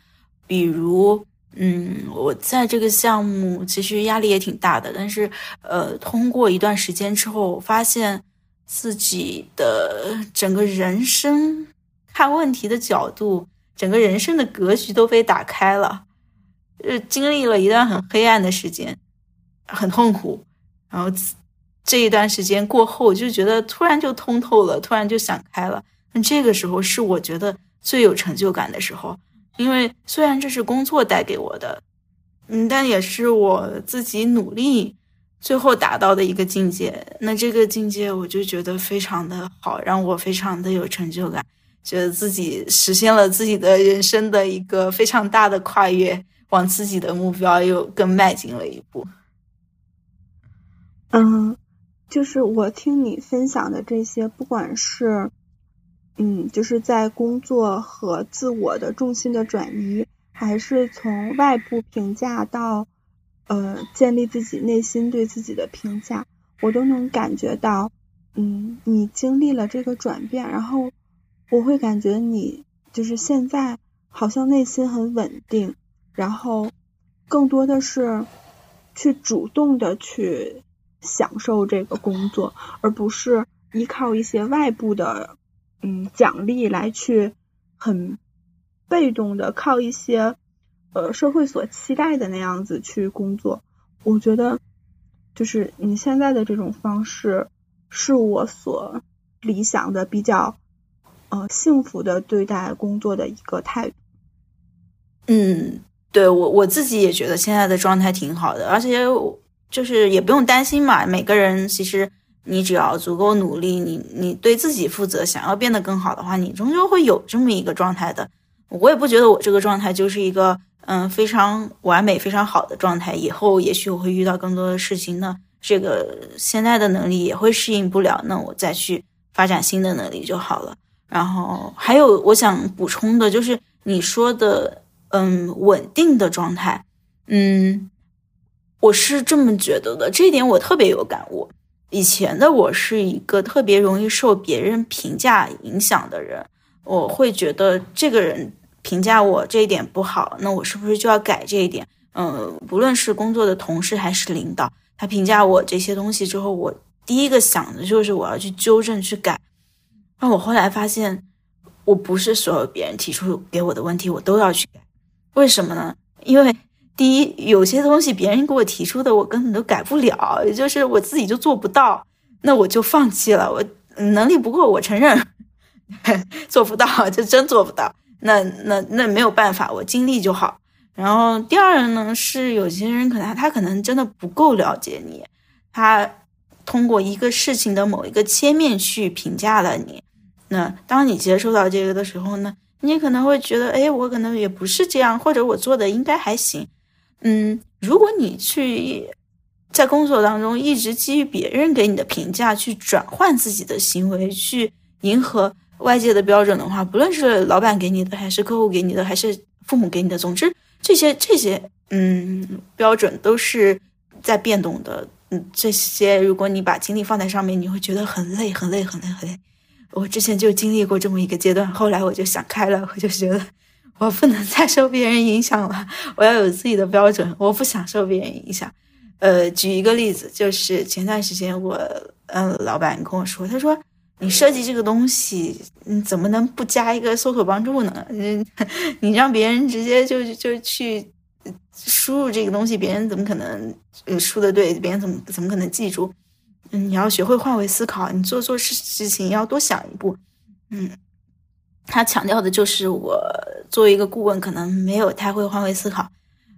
比如，嗯，我在这个项目其实压力也挺大的，但是，呃，通过一段时间之后，发现自己的整个人生看问题的角度，整个人生的格局都被打开了。呃，经历了一段很黑暗的时间，很痛苦。然后这一段时间过后，就觉得突然就通透了，突然就想开了。那这个时候是我觉得最有成就感的时候，因为虽然这是工作带给我的，嗯，但也是我自己努力最后达到的一个境界。那这个境界我就觉得非常的好，让我非常的有成就感，觉得自己实现了自己的人生的一个非常大的跨越，往自己的目标又更迈进了一步。嗯，就是我听你分享的这些，不管是，嗯，就是在工作和自我的重心的转移，还是从外部评价到，呃，建立自己内心对自己的评价，我都能感觉到，嗯，你经历了这个转变，然后我会感觉你就是现在好像内心很稳定，然后更多的是去主动的去。享受这个工作，而不是依靠一些外部的嗯奖励来去很被动的靠一些呃社会所期待的那样子去工作。我觉得就是你现在的这种方式是我所理想的比较呃幸福的对待工作的一个态度。嗯，对我我自己也觉得现在的状态挺好的，而且。就是也不用担心嘛，每个人其实你只要足够努力，你你对自己负责，想要变得更好的话，你终究会有这么一个状态的。我也不觉得我这个状态就是一个嗯非常完美、非常好的状态。以后也许我会遇到更多的事情呢，这个现在的能力也会适应不了，那我再去发展新的能力就好了。然后还有我想补充的就是你说的嗯稳定的状态，嗯。我是这么觉得的，这一点我特别有感悟。以前的我是一个特别容易受别人评价影响的人，我会觉得这个人评价我这一点不好，那我是不是就要改这一点？嗯，不论是工作的同事还是领导，他评价我这些东西之后，我第一个想的就是我要去纠正去改。那我后来发现，我不是所有别人提出给我的问题我都要去改，为什么呢？因为。第一，有些东西别人给我提出的，我根本都改不了，也就是我自己就做不到，那我就放弃了。我能力不够，我承认 做不到，就真做不到。那那那没有办法，我尽力就好。然后第二呢，是有些人可能他可能真的不够了解你，他通过一个事情的某一个切面去评价了你。那当你接受到这个的时候呢，你可能会觉得，哎，我可能也不是这样，或者我做的应该还行。嗯，如果你去在工作当中一直基于别人给你的评价去转换自己的行为，去迎合外界的标准的话，不论是老板给你的，还是客户给你的，还是父母给你的，总之这些这些嗯标准都是在变动的。嗯，这些如果你把精力放在上面，你会觉得很累，很累，很累，很累。我之前就经历过这么一个阶段，后来我就想开了，我就觉得。我不能再受别人影响了，我要有自己的标准。我不想受别人影响。呃，举一个例子，就是前段时间我，嗯，老板跟我说，他说你设计这个东西，你怎么能不加一个搜索帮助呢？嗯，你让别人直接就就去输入这个东西，别人怎么可能输的对？别人怎么怎么可能记住？嗯，你要学会换位思考，你做做事事情要多想一步。嗯。他强调的就是我作为一个顾问，可能没有太会换位思考，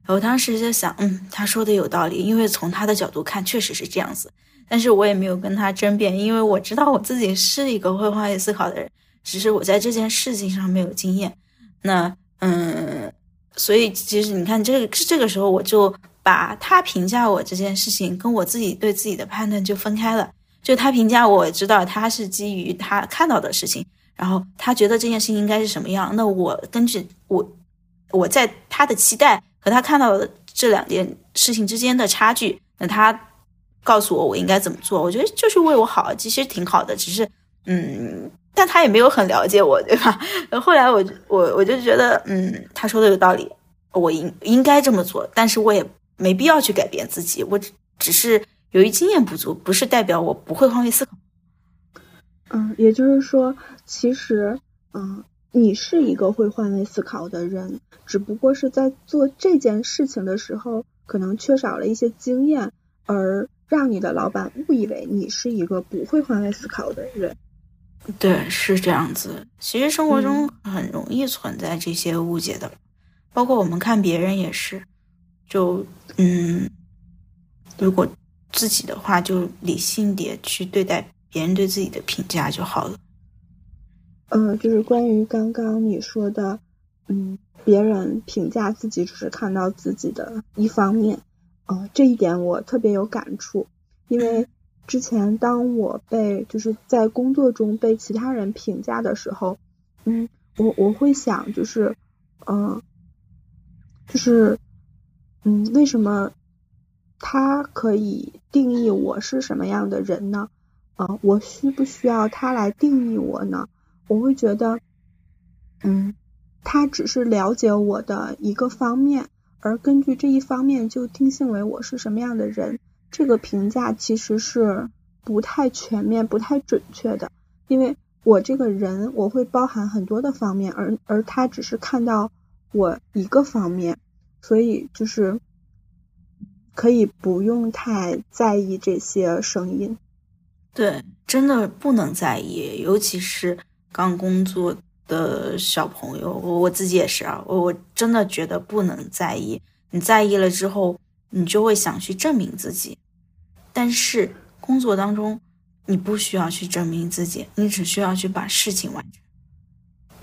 我当时就想，嗯，他说的有道理，因为从他的角度看，确实是这样子。但是我也没有跟他争辩，因为我知道我自己是一个会换位思考的人，只是我在这件事情上没有经验。那，嗯，所以其实你看，这个这个时候我就把他评价我这件事情跟我自己对自己的判断就分开了。就他评价我知道他是基于他看到的事情，然后他觉得这件事情应该是什么样，那我根据我我在他的期待和他看到的这两件事情之间的差距，那他。告诉我我应该怎么做，我觉得就是为我好，其实挺好的。只是，嗯，但他也没有很了解我，对吧？后来我我我就觉得，嗯，他说的有道理，我应应该这么做，但是我也没必要去改变自己。我只只是由于经验不足，不是代表我不会换位思考。嗯，也就是说，其实，嗯，你是一个会换位思考的人，只不过是在做这件事情的时候，可能缺少了一些经验，而。让你的老板误以为你是一个不会换位思考的人，对，是这样子。其实生活中很容易存在这些误解的，包括我们看别人也是。就嗯，如果自己的话，就理性点去对待别人对自己的评价就好了。嗯，就是关于刚刚你说的，嗯，别人评价自己只是看到自己的一方面。呃，这一点我特别有感触，因为之前当我被就是在工作中被其他人评价的时候，嗯，我我会想就是，嗯，就是，嗯，为什么他可以定义我是什么样的人呢？啊，我需不需要他来定义我呢？我会觉得，嗯，他只是了解我的一个方面。而根据这一方面就定性为我是什么样的人，这个评价其实是不太全面、不太准确的。因为我这个人，我会包含很多的方面，而而他只是看到我一个方面，所以就是可以不用太在意这些声音。对，真的不能在意，尤其是刚工作。的小朋友，我我自己也是啊，我我真的觉得不能在意，你在意了之后，你就会想去证明自己，但是工作当中，你不需要去证明自己，你只需要去把事情完成。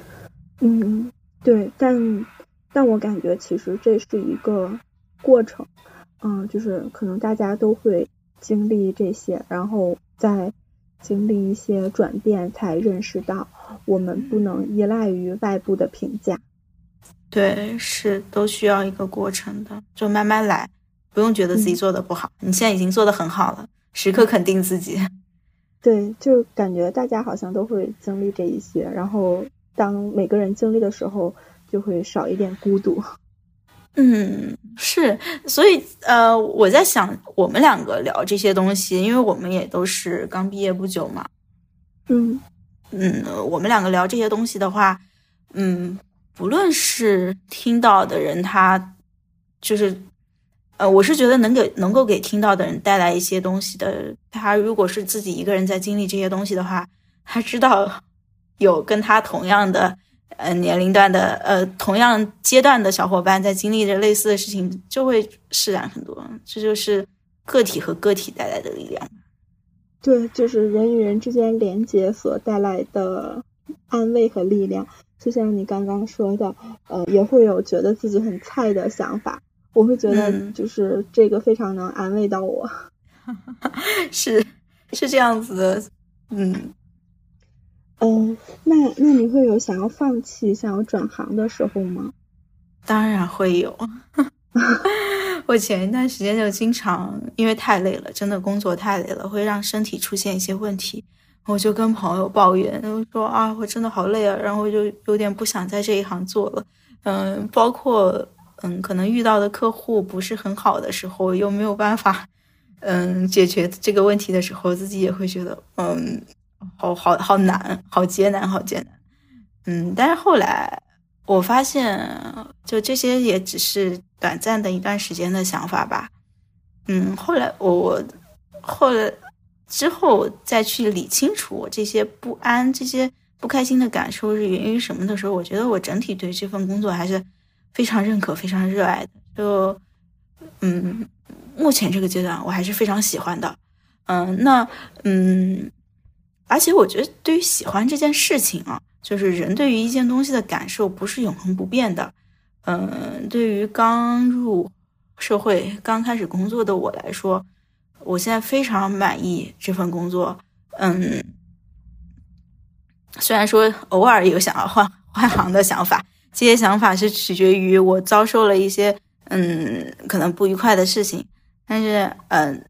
嗯，对，但但我感觉其实这是一个过程，嗯，就是可能大家都会经历这些，然后再经历一些转变，才认识到。我们不能依赖于外部的评价，对，是都需要一个过程的，就慢慢来，不用觉得自己做的不好，你现在已经做的很好了，时刻肯定自己。对，就感觉大家好像都会经历这一些，然后当每个人经历的时候，就会少一点孤独。嗯，是，所以呃，我在想，我们两个聊这些东西，因为我们也都是刚毕业不久嘛，嗯。嗯，我们两个聊这些东西的话，嗯，不论是听到的人，他就是，呃，我是觉得能给能够给听到的人带来一些东西的。他如果是自己一个人在经历这些东西的话，他知道有跟他同样的呃年龄段的呃同样阶段的小伙伴在经历着类似的事情，就会释然很多。这就是个体和个体带来的力量。对，就是人与人之间连接所带来的安慰和力量，就像你刚刚说的，呃，也会有觉得自己很菜的想法，我会觉得就是这个非常能安慰到我。是是这样子的，嗯嗯，那那你会有想要放弃、想要转行的时候吗？当然会有。我前一段时间就经常因为太累了，真的工作太累了，会让身体出现一些问题。我就跟朋友抱怨，说啊，我真的好累啊，然后就有点不想在这一行做了。嗯，包括嗯，可能遇到的客户不是很好的时候，又没有办法嗯解决这个问题的时候，自己也会觉得嗯，好好好难，好艰难，好艰难。嗯，但是后来。我发现，就这些也只是短暂的一段时间的想法吧。嗯，后来我后来之后再去理清楚我这些不安、这些不开心的感受是源于什么的时候，我觉得我整体对这份工作还是非常认可、非常热爱的。就嗯，目前这个阶段我还是非常喜欢的。嗯，那嗯，而且我觉得对于喜欢这件事情啊，就是人对于一件东西的感受不是永恒不变的。嗯，对于刚入社会、刚开始工作的我来说，我现在非常满意这份工作。嗯，虽然说偶尔有想要换换行的想法，这些想法是取决于我遭受了一些嗯可能不愉快的事情，但是嗯，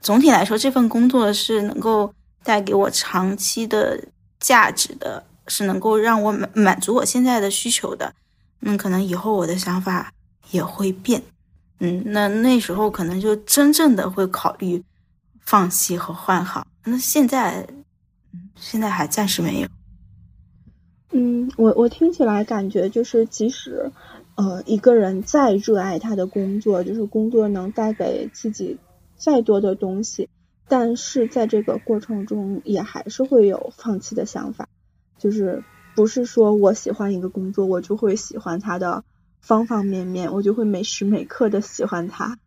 总体来说，这份工作是能够带给我长期的价值的，是能够让我满满足我现在的需求的。嗯，可能以后我的想法也会变。嗯，那那时候可能就真正的会考虑放弃和换行。那现在，现在还暂时没有。嗯，我我听起来感觉就是，即使呃一个人再热爱他的工作，就是工作能带给自己再多的东西，但是在这个过程中也还是会有放弃的想法。就是不是说我喜欢一个工作，我就会喜欢他的方方面面，我就会每时每刻的喜欢他。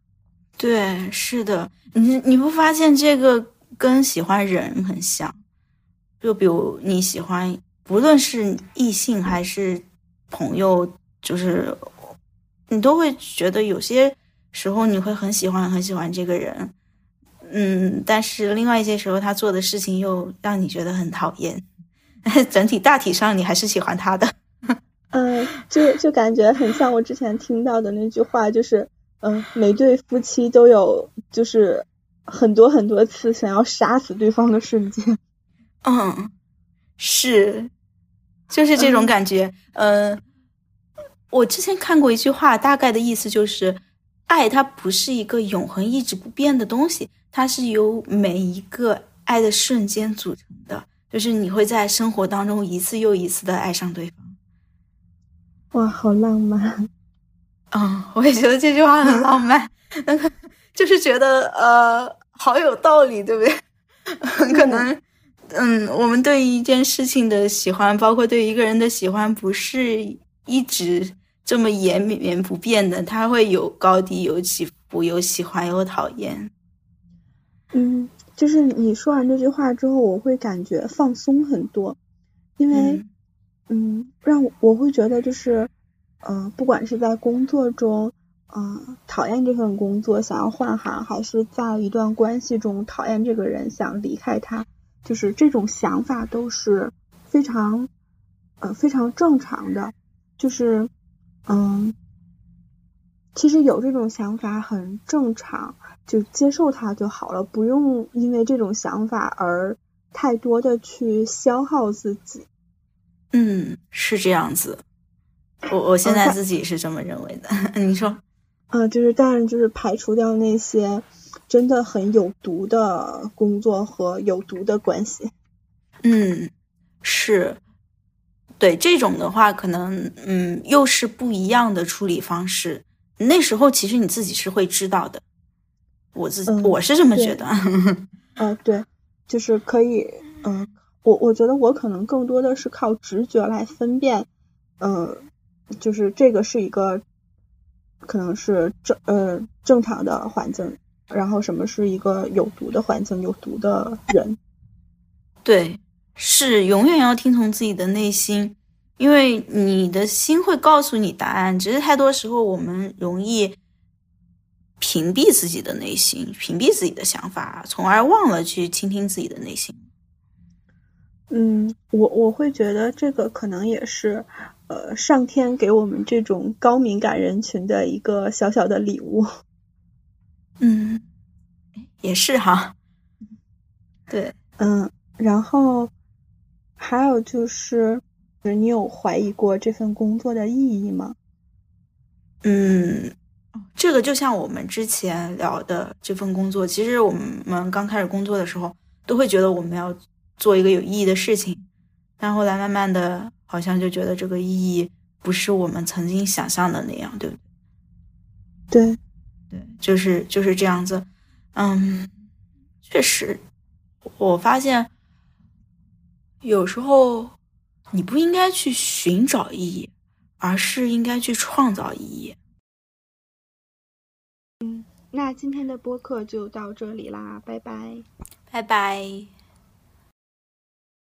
对，是的，你你不发现这个？跟喜欢人很像，就比如你喜欢，不论是异性还是朋友，就是你都会觉得有些时候你会很喜欢很喜欢这个人，嗯，但是另外一些时候他做的事情又让你觉得很讨厌，整体大体上你还是喜欢他的。嗯，就就感觉很像我之前听到的那句话，就是嗯，每对夫妻都有就是。很多很多次想要杀死对方的瞬间，嗯，是，就是这种感觉。嗯，我之前看过一句话，大概的意思就是，爱它不是一个永恒一直不变的东西，它是由每一个爱的瞬间组成的，就是你会在生活当中一次又一次的爱上对方。哇，好浪漫！嗯，我也觉得这句话很浪漫，那个就是觉得呃。好有道理，对不对？可能，嗯，我们对一件事情的喜欢，包括对一个人的喜欢，不是一直这么延绵不变的，它会有高低，有起伏，有喜欢，有讨厌。嗯，就是你说完这句话之后，我会感觉放松很多，因为，嗯，让我会觉得就是，嗯，不管是在工作中。嗯，讨厌这份工作，想要换行，还是在一段关系中讨厌这个人，想离开他，就是这种想法都是非常呃非常正常的。就是嗯，其实有这种想法很正常，就接受它就好了，不用因为这种想法而太多的去消耗自己。嗯，是这样子。我我现在自己是这么认为的。你说。嗯，就是当然，就是排除掉那些真的很有毒的工作和有毒的关系。嗯，是，对这种的话，可能嗯，又是不一样的处理方式。那时候其实你自己是会知道的，我自己我是这么觉得。嗯，对，就是可以，嗯，我我觉得我可能更多的是靠直觉来分辨，呃，就是这个是一个。可能是正呃正常的环境，然后什么是一个有毒的环境、有毒的人？对，是永远要听从自己的内心，因为你的心会告诉你答案。只是太多时候我们容易屏蔽自己的内心，屏蔽自己的想法，从而忘了去倾听自己的内心。嗯，我我会觉得这个可能也是。呃，上天给我们这种高敏感人群的一个小小的礼物。嗯，也是哈。对，嗯，然后还有就是，你有怀疑过这份工作的意义吗？嗯，这个就像我们之前聊的这份工作，其实我们刚开始工作的时候，都会觉得我们要做一个有意义的事情，但后来慢慢的。好像就觉得这个意义不是我们曾经想象的那样，对不对？对，对，就是就是这样子。嗯，确实，我发现有时候你不应该去寻找意义，而是应该去创造意义。嗯，那今天的播客就到这里啦，拜拜，拜拜。